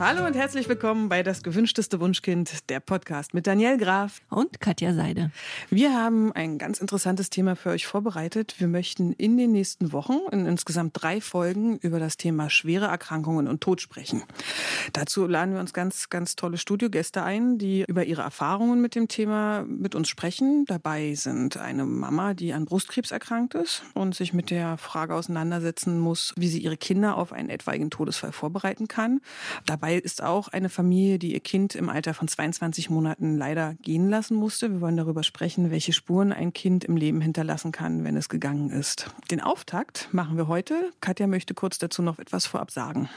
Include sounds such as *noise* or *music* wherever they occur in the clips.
Hallo und herzlich willkommen bei Das gewünschteste Wunschkind, der Podcast mit Daniel Graf und Katja Seide. Wir haben ein ganz interessantes Thema für euch vorbereitet. Wir möchten in den nächsten Wochen in insgesamt drei Folgen über das Thema schwere Erkrankungen und Tod sprechen. Dazu laden wir uns ganz, ganz tolle Studiogäste ein, die über ihre Erfahrungen mit dem Thema mit uns sprechen. Dabei sind eine Mama, die an Brustkrebs erkrankt ist und sich mit der Frage auseinandersetzen muss, wie sie ihre Kinder auf einen etwaigen Todesfall vorbereiten kann. Dabei Dabei ist auch eine Familie, die ihr Kind im Alter von 22 Monaten leider gehen lassen musste. Wir wollen darüber sprechen, welche Spuren ein Kind im Leben hinterlassen kann, wenn es gegangen ist. Den Auftakt machen wir heute. Katja möchte kurz dazu noch etwas vorab sagen.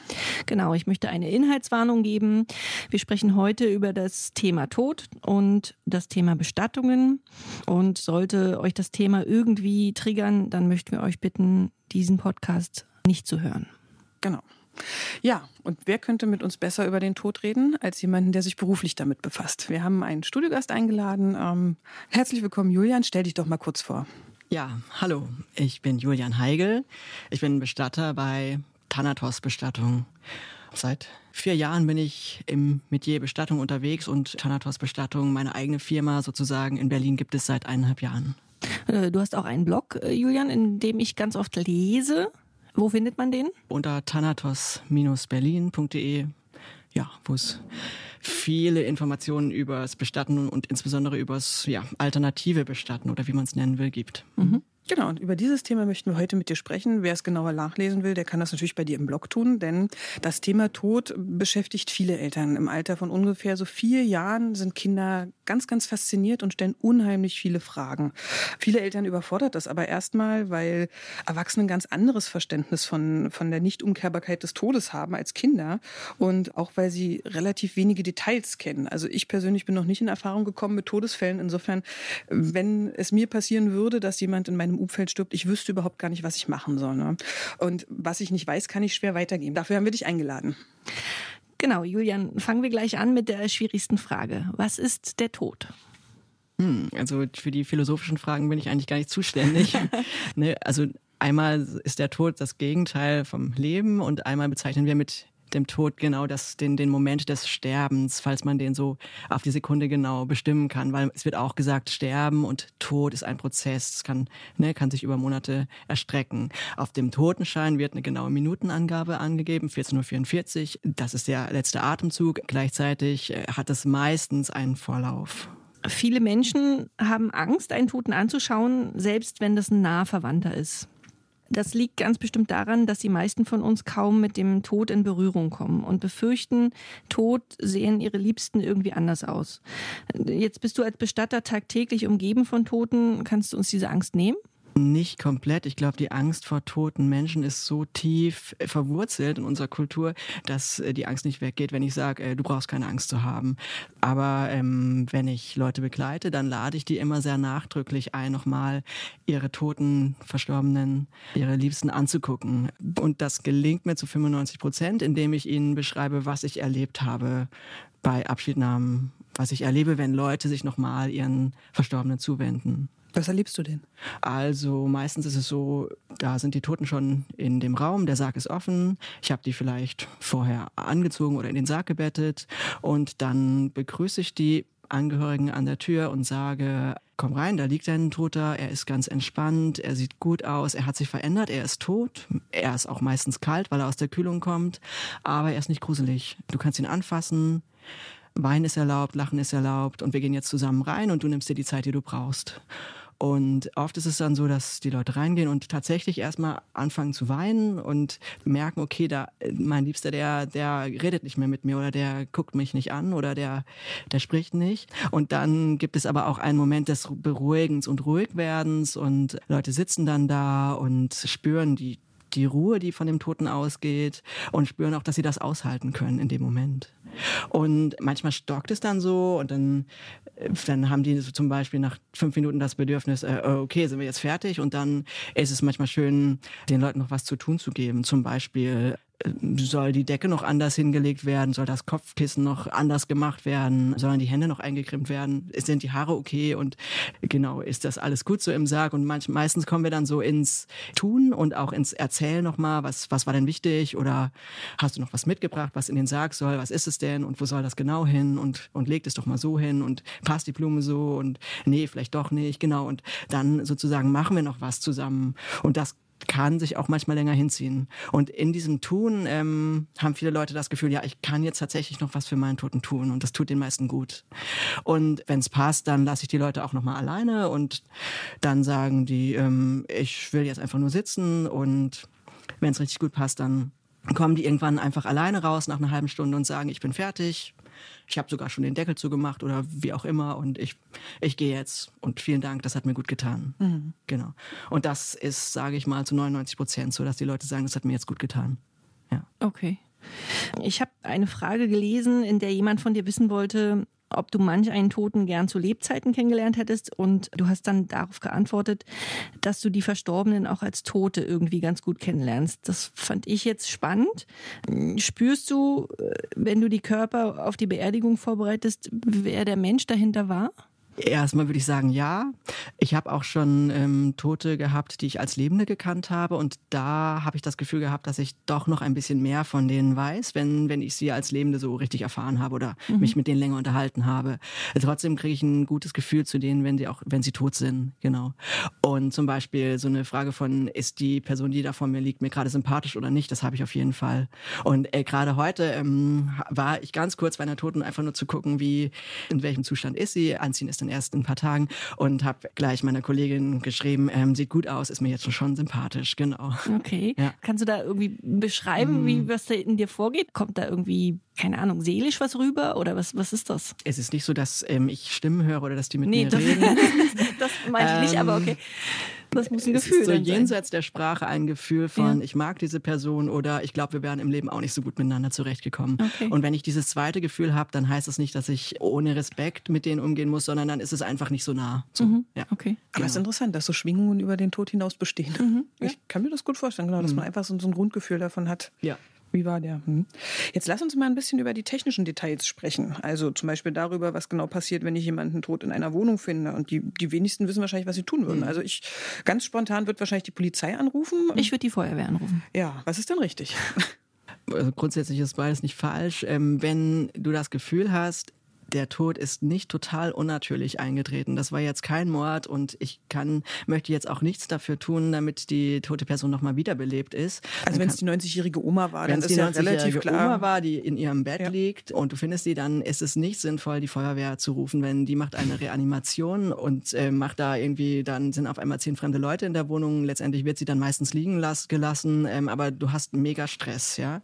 Genau, ich möchte eine Inhaltswarnung geben. Wir sprechen heute über das Thema Tod und das Thema Bestattungen. Und sollte euch das Thema irgendwie triggern, dann möchten wir euch bitten, diesen Podcast nicht zu hören. Genau. Ja, und wer könnte mit uns besser über den Tod reden, als jemanden, der sich beruflich damit befasst? Wir haben einen Studiogast eingeladen. Ähm, herzlich willkommen, Julian. Stell dich doch mal kurz vor. Ja, hallo. Ich bin Julian Heigel. Ich bin Bestatter bei Thanatos Bestattung. Seit vier Jahren bin ich im Metier Bestattung unterwegs und Thanatos Bestattung, meine eigene Firma sozusagen in Berlin, gibt es seit eineinhalb Jahren. Äh, du hast auch einen Blog, äh, Julian, in dem ich ganz oft lese. Wo findet man den? Unter thanatos-berlin.de, ja, wo es viele Informationen über das Bestatten und insbesondere über das ja, alternative Bestatten oder wie man es nennen will, gibt. Mhm. Genau, und über dieses Thema möchten wir heute mit dir sprechen. Wer es genauer nachlesen will, der kann das natürlich bei dir im Blog tun, denn das Thema Tod beschäftigt viele Eltern. Im Alter von ungefähr so vier Jahren sind Kinder ganz, ganz fasziniert und stellen unheimlich viele Fragen. Viele Eltern überfordert das aber erstmal, weil Erwachsene ein ganz anderes Verständnis von, von der Nichtumkehrbarkeit des Todes haben als Kinder und auch weil sie relativ wenige Details kennen. Also ich persönlich bin noch nicht in Erfahrung gekommen mit Todesfällen. Insofern, wenn es mir passieren würde, dass jemand in meinem meinem Umfeld stirbt, ich wüsste überhaupt gar nicht, was ich machen soll. Ne? Und was ich nicht weiß, kann ich schwer weitergeben. Dafür haben wir dich eingeladen. Genau, Julian, fangen wir gleich an mit der schwierigsten Frage. Was ist der Tod? Hm, also für die philosophischen Fragen bin ich eigentlich gar nicht zuständig. *laughs* ne, also einmal ist der Tod das Gegenteil vom Leben und einmal bezeichnen wir mit dem Tod genau das, den, den Moment des Sterbens, falls man den so auf die Sekunde genau bestimmen kann, weil es wird auch gesagt, Sterben und Tod ist ein Prozess, es kann, ne, kann sich über Monate erstrecken. Auf dem Totenschein wird eine genaue Minutenangabe angegeben, 14.44 Uhr, das ist der letzte Atemzug. Gleichzeitig äh, hat es meistens einen Vorlauf. Viele Menschen haben Angst, einen Toten anzuschauen, selbst wenn das ein naher Verwandter ist. Das liegt ganz bestimmt daran, dass die meisten von uns kaum mit dem Tod in Berührung kommen und befürchten, Tod sehen ihre Liebsten irgendwie anders aus. Jetzt bist du als Bestatter tagtäglich umgeben von Toten. Kannst du uns diese Angst nehmen? Nicht komplett. Ich glaube, die Angst vor toten Menschen ist so tief verwurzelt in unserer Kultur, dass äh, die Angst nicht weggeht, wenn ich sage, äh, du brauchst keine Angst zu haben. Aber ähm, wenn ich Leute begleite, dann lade ich die immer sehr nachdrücklich ein, nochmal ihre toten, verstorbenen, ihre Liebsten anzugucken. Und das gelingt mir zu 95 Prozent, indem ich ihnen beschreibe, was ich erlebt habe bei Abschiednahmen, was ich erlebe, wenn Leute sich nochmal ihren Verstorbenen zuwenden. Was erlebst du denn? Also meistens ist es so, da sind die Toten schon in dem Raum, der Sarg ist offen, ich habe die vielleicht vorher angezogen oder in den Sarg gebettet und dann begrüße ich die Angehörigen an der Tür und sage, komm rein, da liegt ein Toter, er ist ganz entspannt, er sieht gut aus, er hat sich verändert, er ist tot, er ist auch meistens kalt, weil er aus der Kühlung kommt, aber er ist nicht gruselig. Du kannst ihn anfassen, Wein ist erlaubt, Lachen ist erlaubt und wir gehen jetzt zusammen rein und du nimmst dir die Zeit, die du brauchst. Und oft ist es dann so, dass die Leute reingehen und tatsächlich erstmal anfangen zu weinen und merken, okay, da mein Liebster, der der redet nicht mehr mit mir oder der guckt mich nicht an oder der der spricht nicht. Und dann gibt es aber auch einen Moment des Beruhigens und Ruhigwerdens und Leute sitzen dann da und spüren die die Ruhe, die von dem Toten ausgeht und spüren auch, dass sie das aushalten können in dem Moment. Und manchmal stockt es dann so und dann, äh, dann haben die zum Beispiel nach fünf Minuten das Bedürfnis, äh, oh, okay, sind wir jetzt fertig? Und dann ist es manchmal schön, den Leuten noch was zu tun zu geben. Zum Beispiel soll die Decke noch anders hingelegt werden? Soll das Kopfkissen noch anders gemacht werden? Sollen die Hände noch eingecremt werden? Sind die Haare okay? Und genau, ist das alles gut so im Sarg? Und manch, meistens kommen wir dann so ins Tun und auch ins Erzählen nochmal, was, was war denn wichtig? Oder hast du noch was mitgebracht, was in den Sarg soll? Was ist es denn? Und wo soll das genau hin? Und, und legt es doch mal so hin und passt die Blume so und nee, vielleicht doch nicht, genau. Und dann sozusagen machen wir noch was zusammen. Und das kann sich auch manchmal länger hinziehen. Und in diesem Tun ähm, haben viele Leute das Gefühl, ja, ich kann jetzt tatsächlich noch was für meinen Toten tun und das tut den meisten gut. Und wenn es passt, dann lasse ich die Leute auch nochmal alleine und dann sagen die, ähm, ich will jetzt einfach nur sitzen und wenn es richtig gut passt, dann kommen die irgendwann einfach alleine raus nach einer halben Stunde und sagen, ich bin fertig, ich habe sogar schon den Deckel zugemacht oder wie auch immer und ich, ich gehe jetzt und vielen Dank, das hat mir gut getan. Mhm. Genau. Und das ist, sage ich mal, zu 99 Prozent so, dass die Leute sagen, das hat mir jetzt gut getan. Ja. Okay. Ich habe eine Frage gelesen, in der jemand von dir wissen wollte, ob du manch einen Toten gern zu Lebzeiten kennengelernt hättest. Und du hast dann darauf geantwortet, dass du die Verstorbenen auch als Tote irgendwie ganz gut kennenlernst. Das fand ich jetzt spannend. Spürst du, äh, wenn du die Körper auf die Beerdigung vorbereitest, wer der Mensch dahinter war? Erstmal würde ich sagen, ja. Ich habe auch schon ähm, Tote gehabt, die ich als Lebende gekannt habe. Und da habe ich das Gefühl gehabt, dass ich doch noch ein bisschen mehr von denen weiß, wenn, wenn ich sie als Lebende so richtig erfahren habe oder mhm. mich mit denen länger unterhalten habe. Trotzdem kriege ich ein gutes Gefühl zu denen, wenn sie auch, wenn sie tot sind. Genau. Und zum Beispiel so eine Frage von, ist die Person, die da vor mir liegt, mir gerade sympathisch oder nicht? Das habe ich auf jeden Fall. Und äh, gerade heute ähm, war ich ganz kurz bei einer Toten, einfach nur zu gucken, wie, in welchem Zustand ist sie. Anziehen ist dann erst in ein paar Tagen und habe gleich meiner Kollegin geschrieben, ähm, sieht gut aus, ist mir jetzt schon sympathisch, genau. Okay. Ja. Kannst du da irgendwie beschreiben, wie hm. was da in dir vorgeht? Kommt da irgendwie keine Ahnung, seelisch was rüber oder was, was ist das? Es ist nicht so, dass ähm, ich Stimmen höre oder dass die mit nee, mir das, reden. *laughs* das meine ich nicht, aber okay. Das muss ein Gefühl es ist so jenseits der Sprache ein Gefühl von, ja. ich mag diese Person oder ich glaube, wir wären im Leben auch nicht so gut miteinander zurechtgekommen. Okay. Und wenn ich dieses zweite Gefühl habe, dann heißt das nicht, dass ich ohne Respekt mit denen umgehen muss, sondern dann ist es einfach nicht so nah. So, mhm. ja. Okay. Aber genau. es ist interessant, dass so Schwingungen über den Tod hinaus bestehen. Mhm. Ich kann mir das gut vorstellen, genau, dass mhm. man einfach so, so ein Grundgefühl davon hat. Ja. Wie war der? Hm. Jetzt lass uns mal ein bisschen über die technischen Details sprechen. Also zum Beispiel darüber, was genau passiert, wenn ich jemanden tot in einer Wohnung finde. Und die, die wenigsten wissen wahrscheinlich, was sie tun würden. Mhm. Also ich, ganz spontan wird wahrscheinlich die Polizei anrufen. Ich würde die Feuerwehr anrufen. Ja, was ist denn richtig? Also grundsätzlich ist beides nicht falsch. Ähm, wenn du das Gefühl hast, der Tod ist nicht total unnatürlich eingetreten. Das war jetzt kein Mord und ich kann, möchte jetzt auch nichts dafür tun, damit die tote Person nochmal wiederbelebt ist. Also wenn es die 90-jährige Oma war, dann ist die ja relativ klar. Oma war, die in ihrem Bett ja. liegt und du findest sie, dann ist es nicht sinnvoll, die Feuerwehr zu rufen, wenn die macht eine Reanimation und äh, macht da irgendwie, dann sind auf einmal zehn fremde Leute in der Wohnung. Letztendlich wird sie dann meistens liegen las gelassen, ähm, aber du hast mega Stress, ja.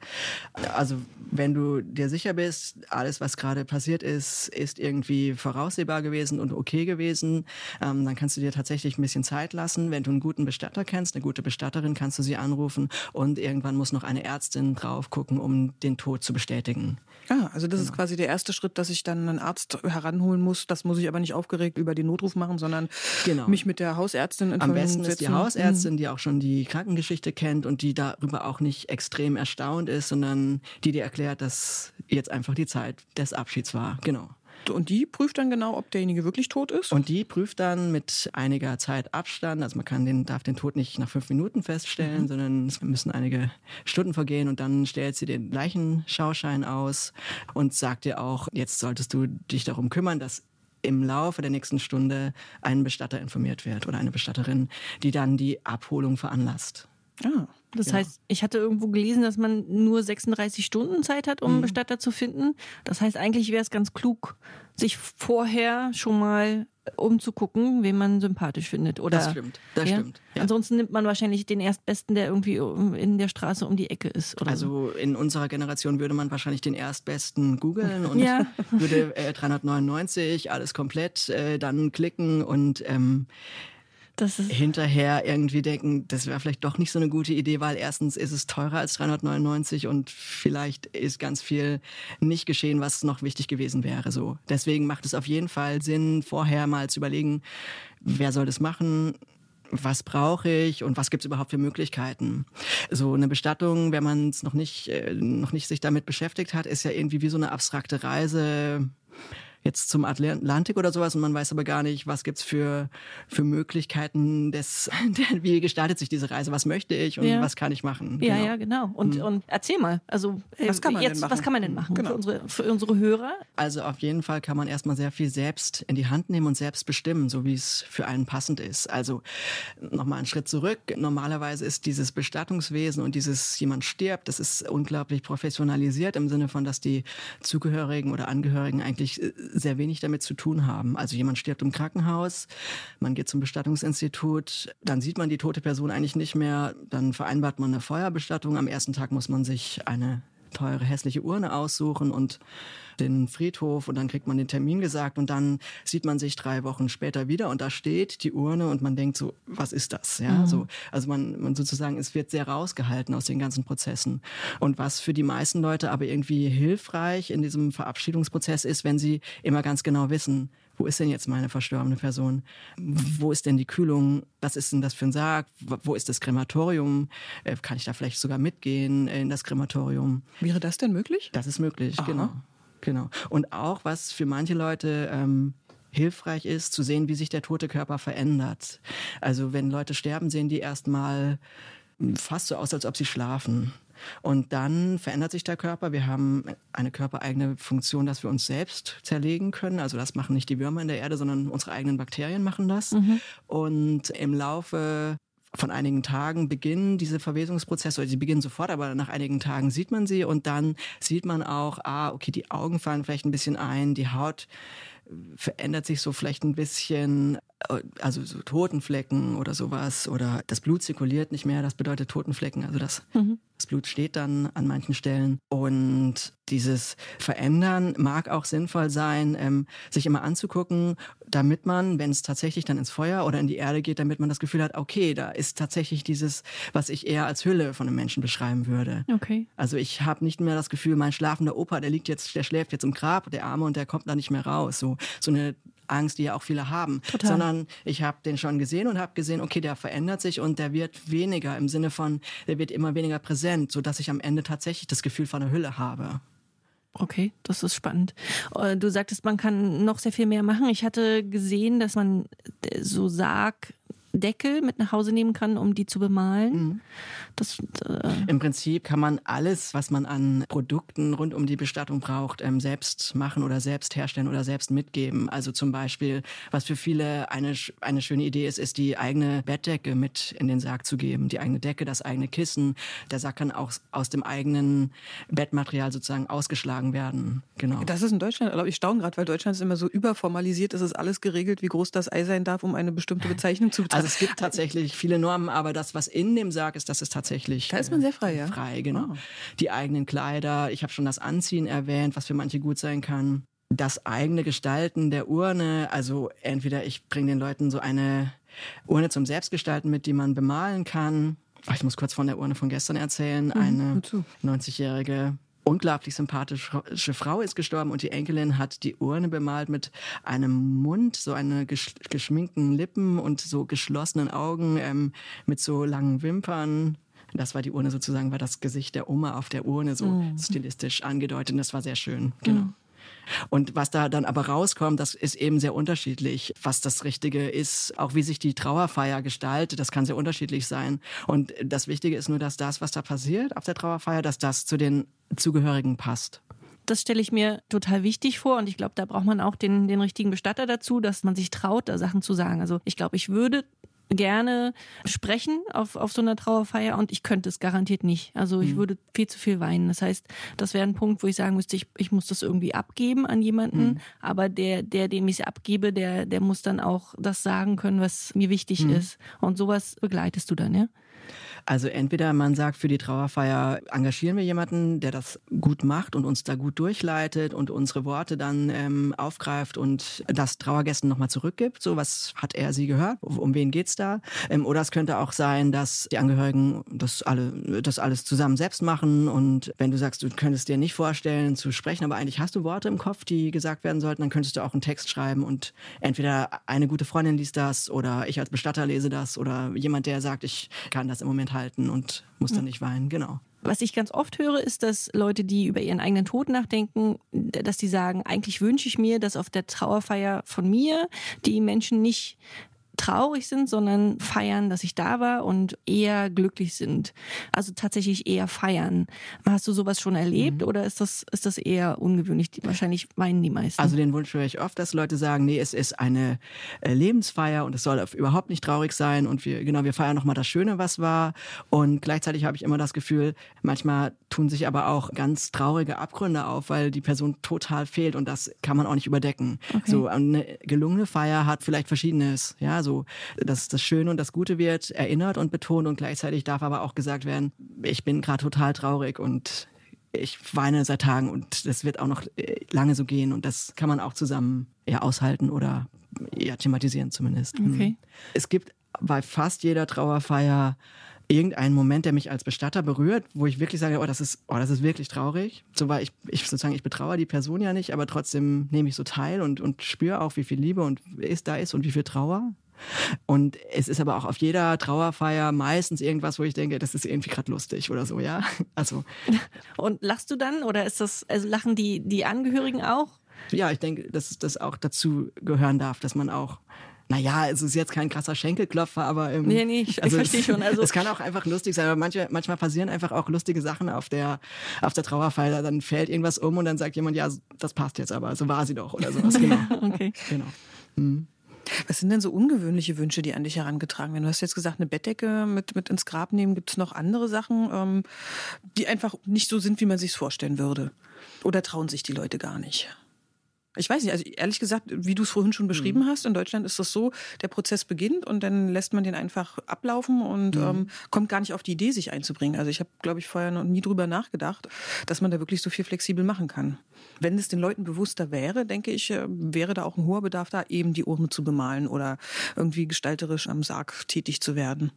Also wenn du dir sicher bist, alles, was gerade passiert ist, ist irgendwie voraussehbar gewesen und okay gewesen, ähm, dann kannst du dir tatsächlich ein bisschen Zeit lassen. Wenn du einen guten Bestatter kennst, eine gute Bestatterin, kannst du sie anrufen und irgendwann muss noch eine Ärztin drauf gucken, um den Tod zu bestätigen. Ah, also das genau. ist quasi der erste Schritt, dass ich dann einen Arzt heranholen muss. Das muss ich aber nicht aufgeregt über den Notruf machen, sondern genau. mich mit der Hausärztin in Am besten setzen. ist die Hausärztin, mhm. die auch schon die Krankengeschichte kennt und die darüber auch nicht extrem erstaunt ist, sondern die dir erklärt, dass jetzt einfach die Zeit des Abschieds war. Genau. Und die prüft dann genau, ob derjenige wirklich tot ist? Und die prüft dann mit einiger Zeit Abstand, also man kann den, darf den Tod nicht nach fünf Minuten feststellen, mhm. sondern es müssen einige Stunden vergehen und dann stellt sie den Leichenschauschein aus und sagt dir auch, jetzt solltest du dich darum kümmern, dass im Laufe der nächsten Stunde ein Bestatter informiert wird oder eine Bestatterin, die dann die Abholung veranlasst. Ah. Das ja. heißt, ich hatte irgendwo gelesen, dass man nur 36 Stunden Zeit hat, um einen mhm. Bestatter zu finden. Das heißt, eigentlich wäre es ganz klug, sich vorher schon mal umzugucken, wen man sympathisch findet. Oder, das stimmt, das ja? stimmt. Ja. Ansonsten nimmt man wahrscheinlich den Erstbesten, der irgendwie in der Straße um die Ecke ist. also so. in unserer Generation würde man wahrscheinlich den Erstbesten googeln und ja. *laughs* würde äh, 399 alles komplett äh, dann klicken und ähm, hinterher irgendwie denken, das wäre vielleicht doch nicht so eine gute Idee, weil erstens ist es teurer als 399 und vielleicht ist ganz viel nicht geschehen, was noch wichtig gewesen wäre. So. Deswegen macht es auf jeden Fall Sinn, vorher mal zu überlegen, wer soll das machen, was brauche ich und was gibt es überhaupt für Möglichkeiten. So eine Bestattung, wenn man es noch nicht, äh, noch nicht sich damit beschäftigt hat, ist ja irgendwie wie so eine abstrakte Reise jetzt zum Atlantik oder sowas und man weiß aber gar nicht, was gibt's für, für Möglichkeiten des, *laughs* wie gestaltet sich diese Reise, was möchte ich und ja. was kann ich machen. Ja, genau. ja, genau. Und, mhm. und erzähl mal, also was kann man jetzt, denn machen? was kann man denn machen genau. für, unsere, für unsere Hörer? Also auf jeden Fall kann man erstmal sehr viel selbst in die Hand nehmen und selbst bestimmen, so wie es für einen passend ist. Also nochmal einen Schritt zurück. Normalerweise ist dieses Bestattungswesen und dieses jemand stirbt, das ist unglaublich professionalisiert im Sinne von, dass die Zugehörigen oder Angehörigen eigentlich äh, sehr wenig damit zu tun haben. Also jemand stirbt im Krankenhaus, man geht zum Bestattungsinstitut, dann sieht man die tote Person eigentlich nicht mehr, dann vereinbart man eine Feuerbestattung. Am ersten Tag muss man sich eine teure hässliche Urne aussuchen und den Friedhof und dann kriegt man den Termin gesagt und dann sieht man sich drei Wochen später wieder und da steht die Urne und man denkt so, was ist das? Ja, mhm. so, also man, man sozusagen, es wird sehr rausgehalten aus den ganzen Prozessen. Und was für die meisten Leute aber irgendwie hilfreich in diesem Verabschiedungsprozess ist, wenn sie immer ganz genau wissen, wo ist denn jetzt meine verstorbene Person? Wo ist denn die Kühlung? Was ist denn das für ein Sarg? Wo ist das Krematorium? Äh, kann ich da vielleicht sogar mitgehen in das Krematorium? Wäre das denn möglich? Das ist möglich, Aha. genau. Genau. Und auch, was für manche Leute ähm, hilfreich ist, zu sehen, wie sich der tote Körper verändert. Also wenn Leute sterben, sehen die erstmal fast so aus, als ob sie schlafen. Und dann verändert sich der Körper. Wir haben eine körpereigene Funktion, dass wir uns selbst zerlegen können. Also das machen nicht die Würmer in der Erde, sondern unsere eigenen Bakterien machen das. Mhm. Und im Laufe von einigen Tagen beginnen diese Verwesungsprozesse, oder sie beginnen sofort, aber nach einigen Tagen sieht man sie und dann sieht man auch, ah, okay, die Augen fallen vielleicht ein bisschen ein, die Haut verändert sich so vielleicht ein bisschen, äh, also so Totenflecken oder sowas, oder das Blut zirkuliert nicht mehr, das bedeutet Totenflecken, also das, mhm. das Blut steht dann an manchen Stellen. Und dieses Verändern mag auch sinnvoll sein, ähm, sich immer anzugucken, damit man, wenn es tatsächlich dann ins Feuer oder in die Erde geht, damit man das Gefühl hat, okay, da ist tatsächlich dieses, was ich eher als Hülle von einem Menschen beschreiben würde. Okay. Also ich habe nicht mehr das Gefühl, mein schlafender Opa, der liegt jetzt, der schläft jetzt im Grab, der Arme und der kommt da nicht mehr raus. So, so eine Angst, die ja auch viele haben, Total. sondern ich habe den schon gesehen und habe gesehen, okay, der verändert sich und der wird weniger im Sinne von, der wird immer weniger präsent, so dass ich am Ende tatsächlich das Gefühl von einer Hülle habe. Okay, das ist spannend. Äh, du sagtest, man kann noch sehr viel mehr machen. Ich hatte gesehen, dass man äh, so Sarg Deckel mit nach Hause nehmen kann, um die zu bemalen. Mhm. Das, äh Im Prinzip kann man alles, was man an Produkten rund um die Bestattung braucht, ähm, selbst machen oder selbst herstellen oder selbst mitgeben. Also zum Beispiel, was für viele eine, eine schöne Idee ist, ist die eigene Bettdecke mit in den Sarg zu geben. Die eigene Decke, das eigene Kissen. Der Sack kann auch aus dem eigenen Bettmaterial sozusagen ausgeschlagen werden. Genau. Das ist in Deutschland, ich staune gerade, weil Deutschland ist immer so überformalisiert, es ist alles geregelt, wie groß das Ei sein darf, um eine bestimmte Bezeichnung zu also es gibt tatsächlich viele Normen, aber das, was in dem Sarg ist, das ist tatsächlich. Da ist man sehr frei, ja. Frei, genau. Oh. Die eigenen Kleider. Ich habe schon das Anziehen erwähnt, was für manche gut sein kann. Das eigene Gestalten der Urne. Also entweder ich bringe den Leuten so eine Urne zum Selbstgestalten mit, die man bemalen kann. Ich muss kurz von der Urne von gestern erzählen. Mhm, eine 90-jährige unglaublich sympathische Frau ist gestorben und die Enkelin hat die Urne bemalt mit einem Mund, so eine geschminkten Lippen und so geschlossenen Augen ähm, mit so langen Wimpern. Das war die Urne sozusagen, war das Gesicht der Oma auf der Urne so mhm. stilistisch angedeutet und das war sehr schön. Genau. Mhm. Und was da dann aber rauskommt, das ist eben sehr unterschiedlich, was das Richtige ist, auch wie sich die Trauerfeier gestaltet, das kann sehr unterschiedlich sein. Und das Wichtige ist nur, dass das, was da passiert auf der Trauerfeier, dass das zu den Zugehörigen passt das stelle ich mir total wichtig vor und ich glaube, da braucht man auch den, den richtigen Bestatter dazu, dass man sich traut, da Sachen zu sagen. Also ich glaube, ich würde gerne sprechen auf, auf so einer Trauerfeier und ich könnte es garantiert nicht. Also ich mhm. würde viel zu viel weinen. Das heißt, das wäre ein Punkt, wo ich sagen müsste, ich, ich muss das irgendwie abgeben an jemanden, mhm. aber der, der, dem ich es abgebe, der, der muss dann auch das sagen können, was mir wichtig mhm. ist. Und sowas begleitest du dann, ja? Also entweder man sagt, für die Trauerfeier engagieren wir jemanden, der das gut macht und uns da gut durchleitet und unsere Worte dann ähm, aufgreift und das Trauergästen nochmal zurückgibt. So, was hat er sie gehört? Um wen geht's da? Ähm, oder es könnte auch sein, dass die Angehörigen das alle, das alles zusammen selbst machen und wenn du sagst, du könntest dir nicht vorstellen zu sprechen, aber eigentlich hast du Worte im Kopf, die gesagt werden sollten, dann könntest du auch einen Text schreiben und entweder eine gute Freundin liest das oder ich als Bestatter lese das oder jemand, der sagt, ich kann das im Moment halten und muss dann nicht weinen. Genau. Was ich ganz oft höre, ist, dass Leute, die über ihren eigenen Tod nachdenken, dass die sagen, eigentlich wünsche ich mir, dass auf der Trauerfeier von mir die Menschen nicht traurig sind, sondern feiern, dass ich da war und eher glücklich sind. Also tatsächlich eher feiern. Hast du sowas schon erlebt mhm. oder ist das, ist das eher ungewöhnlich? Wahrscheinlich meinen die meisten. Also den Wunsch höre ich oft, dass Leute sagen, nee, es ist eine äh, Lebensfeier und es soll überhaupt nicht traurig sein und wir, genau, wir feiern nochmal das Schöne, was war. Und gleichzeitig habe ich immer das Gefühl, manchmal tun sich aber auch ganz traurige Abgründe auf, weil die Person total fehlt und das kann man auch nicht überdecken. Okay. So eine gelungene Feier hat vielleicht Verschiedenes, ja, so so, dass das Schöne und das Gute wird erinnert und betont und gleichzeitig darf aber auch gesagt werden, ich bin gerade total traurig und ich weine seit Tagen und das wird auch noch äh, lange so gehen und das kann man auch zusammen eher aushalten oder ja, thematisieren zumindest. Mhm. Okay. Es gibt bei fast jeder Trauerfeier irgendeinen Moment, der mich als Bestatter berührt, wo ich wirklich sage, oh, das ist, oh, das ist wirklich traurig. So weil ich, ich sozusagen, ich betraue die Person ja nicht, aber trotzdem nehme ich so teil und, und spüre auch, wie viel Liebe und ist da ist und wie viel Trauer. Und es ist aber auch auf jeder Trauerfeier meistens irgendwas, wo ich denke, das ist irgendwie gerade lustig oder so, ja. Also. *laughs* Und lachst du dann oder ist das, also lachen die, die Angehörigen auch? Ja, ich denke, dass das auch dazu gehören darf, dass man auch naja, es ist jetzt kein krasser Schenkelklopfer, aber ähm, nee, nee, ich, also ich verstehe schon. Also *laughs* es kann auch einfach lustig sein, aber manche, manchmal passieren einfach auch lustige Sachen auf der auf der Trauerfeier. Dann fällt irgendwas um und dann sagt jemand, ja, das passt jetzt aber, so war sie doch oder sowas. *laughs* Genau. okay. Genau. Hm. Was sind denn so ungewöhnliche Wünsche, die an dich herangetragen werden? Du hast jetzt gesagt, eine Bettdecke mit, mit ins Grab nehmen. Gibt es noch andere Sachen, ähm, die einfach nicht so sind, wie man sich vorstellen würde? Oder trauen sich die Leute gar nicht? Ich weiß nicht, also ehrlich gesagt, wie du es vorhin schon beschrieben mhm. hast, in Deutschland ist das so, der Prozess beginnt und dann lässt man den einfach ablaufen und mhm. ähm, kommt gar nicht auf die Idee, sich einzubringen. Also ich habe, glaube ich, vorher noch nie drüber nachgedacht, dass man da wirklich so viel flexibel machen kann. Wenn es den Leuten bewusster wäre, denke ich, äh, wäre da auch ein hoher Bedarf da, eben die Urne zu bemalen oder irgendwie gestalterisch am Sarg tätig zu werden.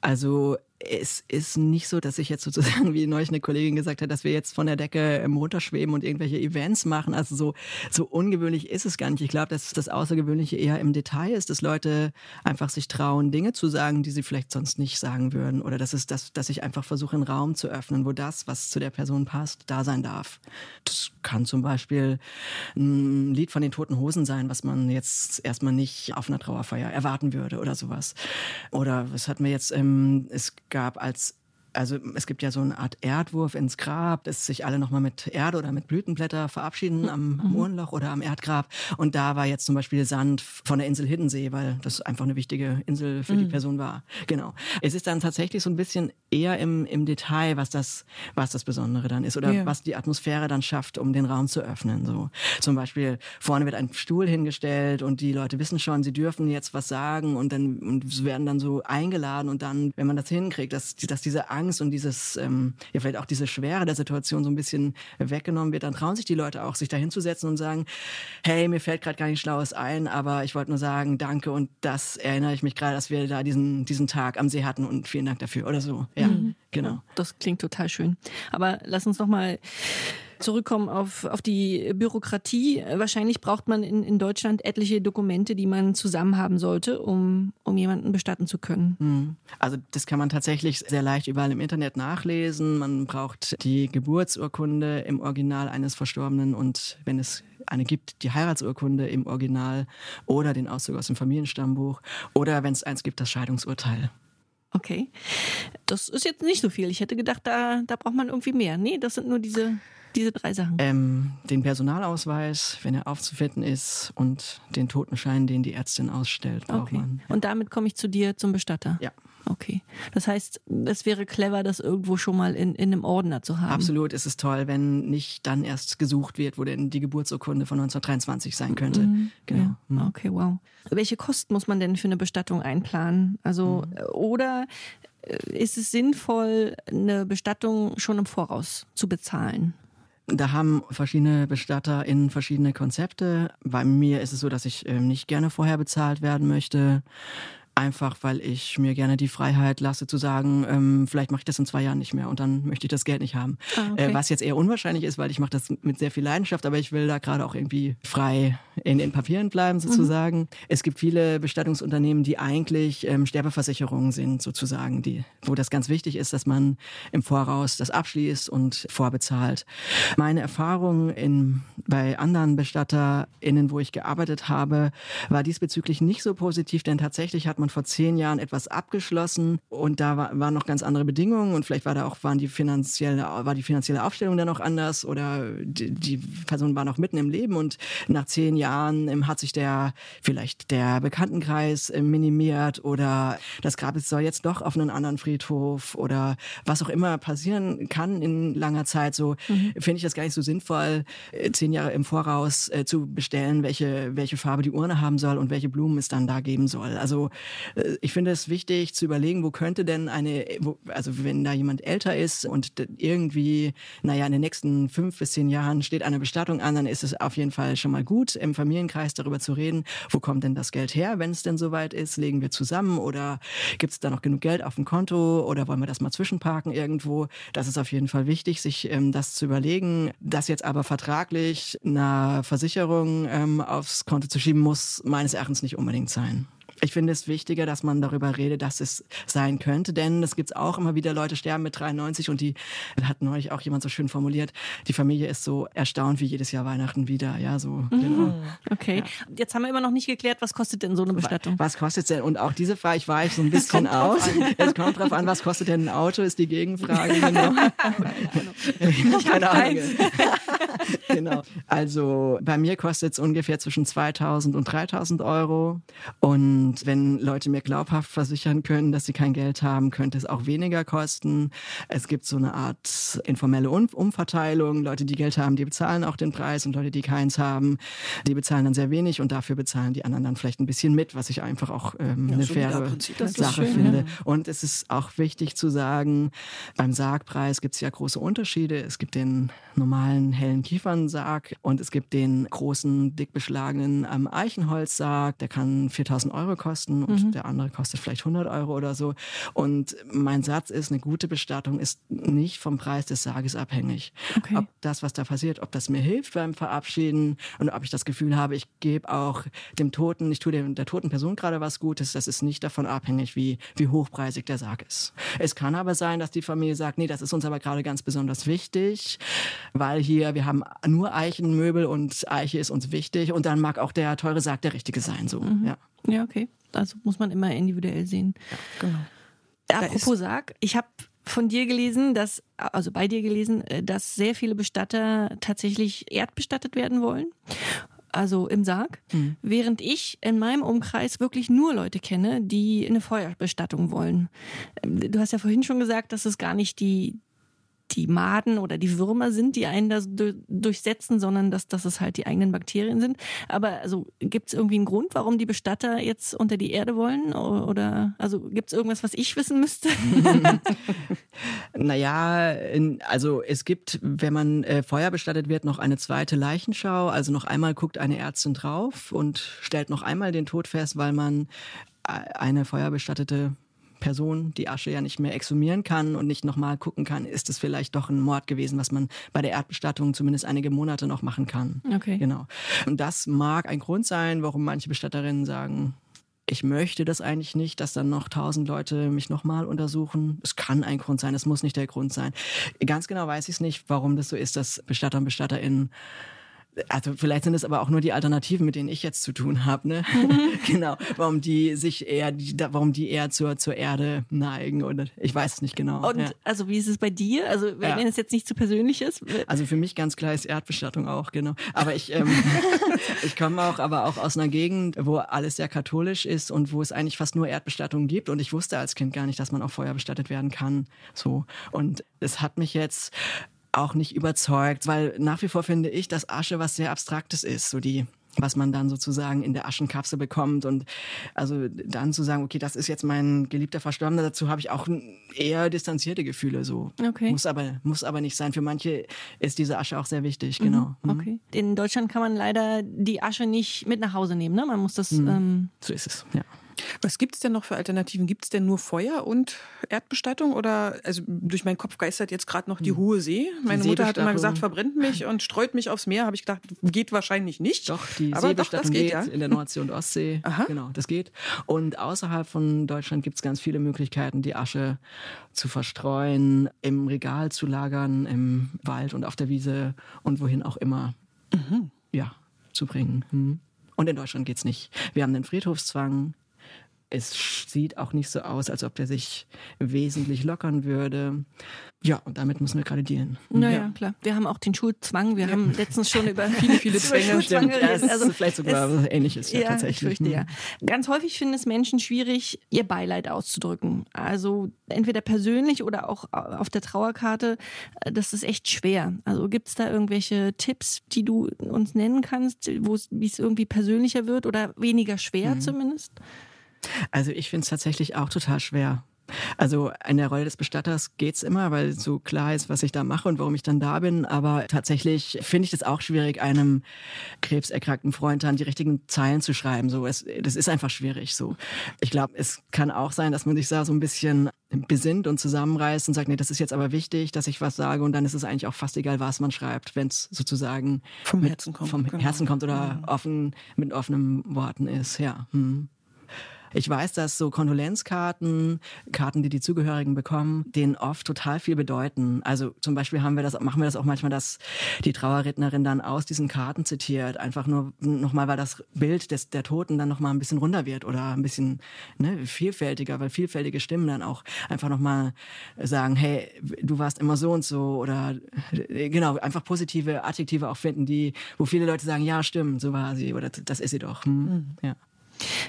Also es ist nicht so, dass ich jetzt sozusagen, wie neulich eine Kollegin gesagt hat, dass wir jetzt von der Decke runterschweben und irgendwelche Events machen. Also so, so ungewöhnlich ist es gar nicht. Ich glaube, dass das Außergewöhnliche eher im Detail ist, dass Leute einfach sich trauen, Dinge zu sagen, die sie vielleicht sonst nicht sagen würden. Oder dass es das, dass ich einfach versuche, einen Raum zu öffnen, wo das, was zu der Person passt, da sein darf. Das kann zum Beispiel ein Lied von den Toten Hosen sein, was man jetzt erstmal nicht auf einer Trauerfeier erwarten würde oder sowas. Oder was hatten wir jetzt, ähm, es gab als also es gibt ja so eine Art Erdwurf ins Grab, dass sich alle nochmal mit Erde oder mit Blütenblätter verabschieden am mhm. Uhrenloch oder am Erdgrab. Und da war jetzt zum Beispiel Sand von der Insel Hiddensee, weil das einfach eine wichtige Insel für mhm. die Person war. Genau. Es ist dann tatsächlich so ein bisschen eher im, im Detail, was das, was das Besondere dann ist oder ja. was die Atmosphäre dann schafft, um den Raum zu öffnen. So zum Beispiel vorne wird ein Stuhl hingestellt und die Leute wissen schon, sie dürfen jetzt was sagen und dann und werden dann so eingeladen und dann, wenn man das hinkriegt, dass, dass diese Angst und dieses, ähm, ja vielleicht auch diese Schwere der Situation so ein bisschen weggenommen wird, dann trauen sich die Leute auch, sich da hinzusetzen und sagen, hey, mir fällt gerade gar nichts Schlaues ein, aber ich wollte nur sagen, danke und das erinnere ich mich gerade, dass wir da diesen, diesen Tag am See hatten und vielen Dank dafür oder so. Ja, mhm. genau. Das klingt total schön. Aber lass uns noch mal zurückkommen auf, auf die Bürokratie. Wahrscheinlich braucht man in, in Deutschland etliche Dokumente, die man zusammen haben sollte, um, um jemanden bestatten zu können. Mhm. Also das kann man tatsächlich sehr leicht überall im Internet nachlesen. Man braucht die Geburtsurkunde im Original eines Verstorbenen und wenn es eine gibt, die Heiratsurkunde im Original oder den Auszug aus dem Familienstammbuch oder wenn es eins gibt, das Scheidungsurteil. Okay. Das ist jetzt nicht so viel. Ich hätte gedacht, da, da braucht man irgendwie mehr. Nee, das sind nur diese diese drei Sachen? Ähm, den Personalausweis, wenn er aufzufinden ist, und den Totenschein, den die Ärztin ausstellt, braucht okay. man. Ja. Und damit komme ich zu dir zum Bestatter? Ja. Okay. Das heißt, es wäre clever, das irgendwo schon mal in, in einem Ordner zu haben. Absolut, es ist toll, wenn nicht dann erst gesucht wird, wo denn die Geburtsurkunde von 1923 sein könnte. Mhm. Genau. Ja. Mhm. Okay, wow. Welche Kosten muss man denn für eine Bestattung einplanen? Also, mhm. oder äh, ist es sinnvoll, eine Bestattung schon im Voraus zu bezahlen? Da haben verschiedene Bestatter in verschiedene Konzepte. Bei mir ist es so, dass ich ähm, nicht gerne vorher bezahlt werden möchte. Einfach weil ich mir gerne die Freiheit lasse zu sagen, ähm, vielleicht mache ich das in zwei Jahren nicht mehr und dann möchte ich das Geld nicht haben. Ah, okay. äh, was jetzt eher unwahrscheinlich ist, weil ich mache das mit sehr viel Leidenschaft, aber ich will da gerade auch irgendwie frei in den Papieren bleiben mhm. sozusagen. Mhm. Es gibt viele Bestattungsunternehmen, die eigentlich ähm, Sterbeversicherungen sind sozusagen, die, wo das ganz wichtig ist, dass man im Voraus das abschließt und vorbezahlt. Meine Erfahrung in, bei anderen BestatterInnen, wo ich gearbeitet habe, war diesbezüglich nicht so positiv, denn tatsächlich hat man vor zehn Jahren etwas abgeschlossen und da war, waren noch ganz andere Bedingungen und vielleicht war da auch waren die finanzielle war die finanzielle Aufstellung dann noch anders oder die, die Person war noch mitten im Leben und nach zehn Jahren ähm, hat sich der vielleicht der Bekanntenkreis ähm, minimiert oder das Grab soll jetzt doch auf einen anderen Friedhof oder was auch immer passieren kann in langer Zeit. So mhm. finde ich das gar nicht so sinnvoll, äh, zehn Jahre im Voraus äh, zu bestellen, welche welche Farbe die Urne haben soll und welche Blumen es dann da geben soll. Also ich finde es wichtig zu überlegen, wo könnte denn eine, also wenn da jemand älter ist und irgendwie, naja, in den nächsten fünf bis zehn Jahren steht eine Bestattung an, dann ist es auf jeden Fall schon mal gut, im Familienkreis darüber zu reden, wo kommt denn das Geld her, wenn es denn soweit ist, legen wir zusammen oder gibt es da noch genug Geld auf dem Konto oder wollen wir das mal zwischenparken irgendwo? Das ist auf jeden Fall wichtig, sich ähm, das zu überlegen. Das jetzt aber vertraglich einer Versicherung ähm, aufs Konto zu schieben, muss meines Erachtens nicht unbedingt sein ich finde es wichtiger, dass man darüber redet, dass es sein könnte, denn es gibt auch immer wieder Leute sterben mit 93 und die hat neulich auch jemand so schön formuliert, die Familie ist so erstaunt wie jedes Jahr Weihnachten wieder, ja, so. Mhm. Genau. Okay. Ja. Jetzt haben wir immer noch nicht geklärt, was kostet denn so eine Bestattung? Was kostet denn? Und auch diese Frage, ich war ich so ein bisschen aus. Es kommt drauf an, was kostet denn ein Auto, ist die Gegenfrage, genau. *laughs* *laughs* Keine Ahnung. *laughs* genau. Also bei mir kostet es ungefähr zwischen 2000 und 3000 Euro und und wenn Leute mir glaubhaft versichern können, dass sie kein Geld haben, könnte es auch weniger kosten. Es gibt so eine Art informelle Umverteilung. Leute, die Geld haben, die bezahlen auch den Preis und Leute, die keins haben, die bezahlen dann sehr wenig und dafür bezahlen die anderen dann vielleicht ein bisschen mit, was ich einfach auch ähm, ja, eine so faire Sache schön, finde. Ja. Und es ist auch wichtig zu sagen, beim Sargpreis gibt es ja große Unterschiede. Es gibt den normalen hellen Kiefernsarg und es gibt den großen, dick beschlagenen ähm, Eichenholzsarg. Der kann 4000 Euro kosten und mhm. der andere kostet vielleicht 100 Euro oder so. Und mein Satz ist, eine gute Bestattung ist nicht vom Preis des Sarges abhängig. Okay. Ob das, was da passiert, ob das mir hilft beim Verabschieden und ob ich das Gefühl habe, ich gebe auch dem Toten, ich tue der, der toten Person gerade was Gutes, das ist nicht davon abhängig, wie, wie hochpreisig der Sarg ist. Es kann aber sein, dass die Familie sagt, nee, das ist uns aber gerade ganz besonders wichtig, weil hier, wir haben nur Eichenmöbel und Eiche ist uns wichtig und dann mag auch der teure Sarg der richtige sein, so, mhm. ja. Ja, okay. Also muss man immer individuell sehen. Ja, genau. Apropos Sarg, ich habe von dir gelesen, dass, also bei dir gelesen, äh, dass sehr viele Bestatter tatsächlich erdbestattet werden wollen. Also im Sarg. Mhm. Während ich in meinem Umkreis wirklich nur Leute kenne, die eine Feuerbestattung wollen. Ähm, du hast ja vorhin schon gesagt, dass es gar nicht die, die Maden oder die Würmer sind, die einen da durchsetzen, sondern dass, dass es halt die eigenen Bakterien sind. Aber also gibt es irgendwie einen Grund, warum die Bestatter jetzt unter die Erde wollen? Oder also gibt es irgendwas, was ich wissen müsste? *laughs* *laughs* naja, also es gibt, wenn man äh, Feuer bestattet wird, noch eine zweite Leichenschau. Also noch einmal guckt eine Ärztin drauf und stellt noch einmal den Tod fest, weil man äh, eine feuerbestattete Person die Asche ja nicht mehr exhumieren kann und nicht nochmal gucken kann, ist es vielleicht doch ein Mord gewesen, was man bei der Erdbestattung zumindest einige Monate noch machen kann. Okay. Genau. Und das mag ein Grund sein, warum manche Bestatterinnen sagen, ich möchte das eigentlich nicht, dass dann noch tausend Leute mich nochmal untersuchen. Es kann ein Grund sein, es muss nicht der Grund sein. Ganz genau weiß ich es nicht, warum das so ist, dass Bestatter und BestatterInnen also vielleicht sind es aber auch nur die Alternativen, mit denen ich jetzt zu tun habe, ne? Mhm. *laughs* genau, warum die sich eher, warum die eher zur zur Erde neigen oder ich weiß es nicht genau. Und ja. also wie ist es bei dir? Also wenn ja. es jetzt nicht zu persönlich ist? Also für mich ganz klar ist Erdbestattung auch genau. Aber ich ähm, *laughs* ich komme auch aber auch aus einer Gegend, wo alles sehr katholisch ist und wo es eigentlich fast nur Erdbestattung gibt und ich wusste als Kind gar nicht, dass man auch Feuer bestattet werden kann. So und es hat mich jetzt auch nicht überzeugt, weil nach wie vor finde ich, dass Asche was sehr Abstraktes ist. So die was man dann sozusagen in der Aschenkapsel bekommt. Und also dann zu sagen, okay, das ist jetzt mein geliebter Verstorbener, dazu habe ich auch eher distanzierte Gefühle. So. Okay. Muss, aber, muss aber nicht sein. Für manche ist diese Asche auch sehr wichtig, genau. Mhm. Okay. In Deutschland kann man leider die Asche nicht mit nach Hause nehmen, ne? Man muss das. Mhm. Ähm so ist es, ja. Was gibt es denn noch für Alternativen? Gibt es denn nur Feuer und Erdbestattung? Oder also durch meinen Kopf geistert jetzt gerade noch die Hohe See. Meine Mutter hat immer gesagt, verbrennt mich *laughs* und streut mich aufs Meer. Habe ich gedacht, geht wahrscheinlich nicht. Doch, die Aber Seebestattung doch, das geht, geht, ja. in der Nordsee und Ostsee. *laughs* Aha. Genau, das geht. Und außerhalb von Deutschland gibt es ganz viele Möglichkeiten, die Asche zu verstreuen, im Regal zu lagern, im Wald und auf der Wiese und wohin auch immer. Mhm. Ja, zu bringen. Hm. Und in Deutschland geht's nicht. Wir haben den Friedhofszwang. Es sieht auch nicht so aus, als ob der sich wesentlich lockern würde. Ja, und damit müssen wir gerade dealen. Naja, klar. Wir haben auch den Schulzwang. Wir haben letztens schon über *laughs* Viele, viele Zwänge. Stimmt, ja, Also, vielleicht sogar es- was Ähnliches, ja, Ja, tatsächlich. ich fürchte Hm. ja. Ganz häufig finden es Menschen schwierig, ihr Beileid auszudrücken. Also entweder persönlich oder auch auf der Trauerkarte. Das ist echt schwer. Also gibt es da irgendwelche Tipps, die du uns nennen kannst, wo es wie es irgendwie persönlicher wird oder weniger schwer Mhm. zumindest? Also ich finde es tatsächlich auch total schwer. Also in der Rolle des Bestatters geht's immer, weil so klar ist, was ich da mache und warum ich dann da bin. Aber tatsächlich finde ich es auch schwierig, einem krebserkrankten Freund dann die richtigen Zeilen zu schreiben. So, es, das ist einfach schwierig. So, ich glaube, es kann auch sein, dass man sich da so ein bisschen besinnt und zusammenreißt und sagt, nee, das ist jetzt aber wichtig, dass ich was sage. Und dann ist es eigentlich auch fast egal, was man schreibt, wenn es sozusagen Vom Herzen kommt, vom genau. Herzen kommt oder offen mit offenen Worten ist. Ja. Hm. Ich weiß, dass so Kondolenzkarten, Karten, die die Zugehörigen bekommen, denen oft total viel bedeuten. Also zum Beispiel haben wir das, machen wir das auch manchmal, dass die Trauerrednerin dann aus diesen Karten zitiert, einfach nur nochmal, weil das Bild des, der Toten dann nochmal ein bisschen runder wird oder ein bisschen ne, vielfältiger, weil vielfältige Stimmen dann auch einfach nochmal sagen, hey, du warst immer so und so oder äh, genau, einfach positive Adjektive auch finden, die, wo viele Leute sagen, ja, stimmt, so war sie oder das ist sie doch. Hm. Ja.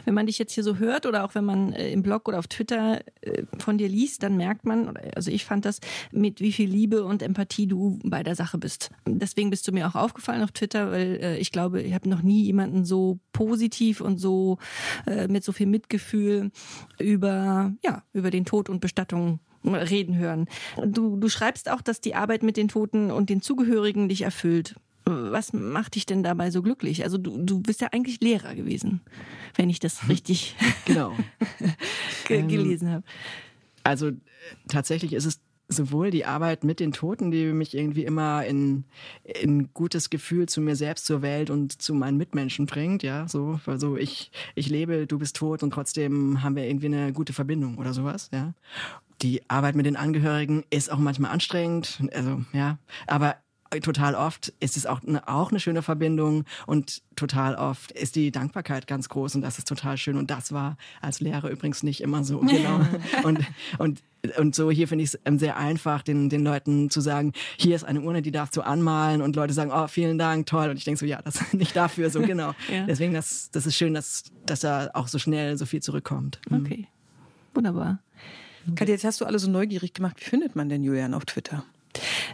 Wenn man dich jetzt hier so hört oder auch wenn man äh, im Blog oder auf Twitter äh, von dir liest, dann merkt man, also ich fand das, mit wie viel Liebe und Empathie du bei der Sache bist. Deswegen bist du mir auch aufgefallen auf Twitter, weil äh, ich glaube, ich habe noch nie jemanden so positiv und so äh, mit so viel Mitgefühl über, ja, über den Tod und Bestattung reden hören. Du, du schreibst auch, dass die Arbeit mit den Toten und den Zugehörigen dich erfüllt. Was macht dich denn dabei so glücklich? Also du, du bist ja eigentlich Lehrer gewesen, wenn ich das richtig *laughs* Genau. *laughs* ge Ähm, gelesen habe. Also äh, tatsächlich ist es sowohl die Arbeit mit den Toten, die mich irgendwie immer in, in gutes Gefühl zu mir selbst, zur Welt und zu meinen Mitmenschen bringt, ja, so, also ich, ich lebe, du bist tot und trotzdem haben wir irgendwie eine gute Verbindung oder sowas, ja. Die Arbeit mit den Angehörigen ist auch manchmal anstrengend, also, ja, aber total oft ist es auch eine, auch eine schöne Verbindung und total oft ist die Dankbarkeit ganz groß und das ist total schön und das war als Lehrer übrigens nicht immer so genau *laughs* und und und so hier finde ich es sehr einfach, den, den Leuten zu sagen, hier ist eine Urne, die darfst du anmalen und Leute sagen, oh, vielen Dank, toll. Und ich denke so, ja, das ist *laughs* nicht dafür, so genau. *laughs* Ja. Deswegen, das, das ist schön, dass, dass da auch so schnell so viel zurückkommt. Mhm. Okay. Wunderbar. Katja, jetzt hast du alle so neugierig gemacht. Wie findet man denn Julian auf Twitter?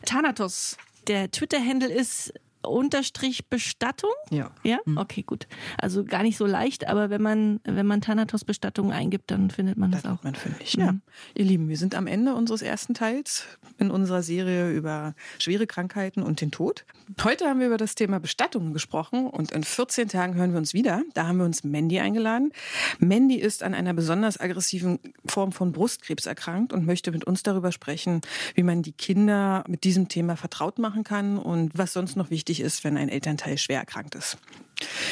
Thanatos. Der Twitter-Handle ist unterstrich Bestattung. Ja. Ja, okay, gut. Also gar nicht so leicht, aber wenn man, wenn man Thanatos Bestattung eingibt, dann findet man das Das auch. man fündig. Ja. Ihr Lieben, wir sind am Ende unseres ersten Teils in unserer Serie über schwere Krankheiten und den Tod. Heute haben wir über das Thema Bestattung gesprochen und in 14 Tagen hören wir uns wieder. Da haben wir uns Mandy eingeladen. Mandy ist an einer besonders aggressiven Form von Brustkrebs erkrankt und möchte mit uns darüber sprechen, wie man die Kinder mit diesem Thema vertraut machen kann und was sonst noch wichtig ist, wenn ein Elternteil schwer erkrankt ist.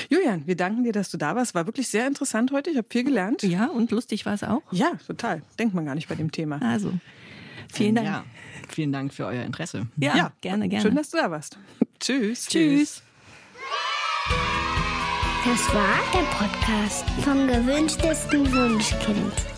Julian, wir danken dir, dass du da warst. War wirklich sehr interessant heute. Ich habe viel gelernt. Ja, und lustig war es auch. Ja, total. Denkt man gar nicht bei dem Thema. Also, vielen Dank. Ja, vielen Dank für euer Interesse. Ja, gerne, gerne. Schön, dass du da warst. Tschüss. Tschüss. Das war der Podcast vom gewünschtesten Wunschkind.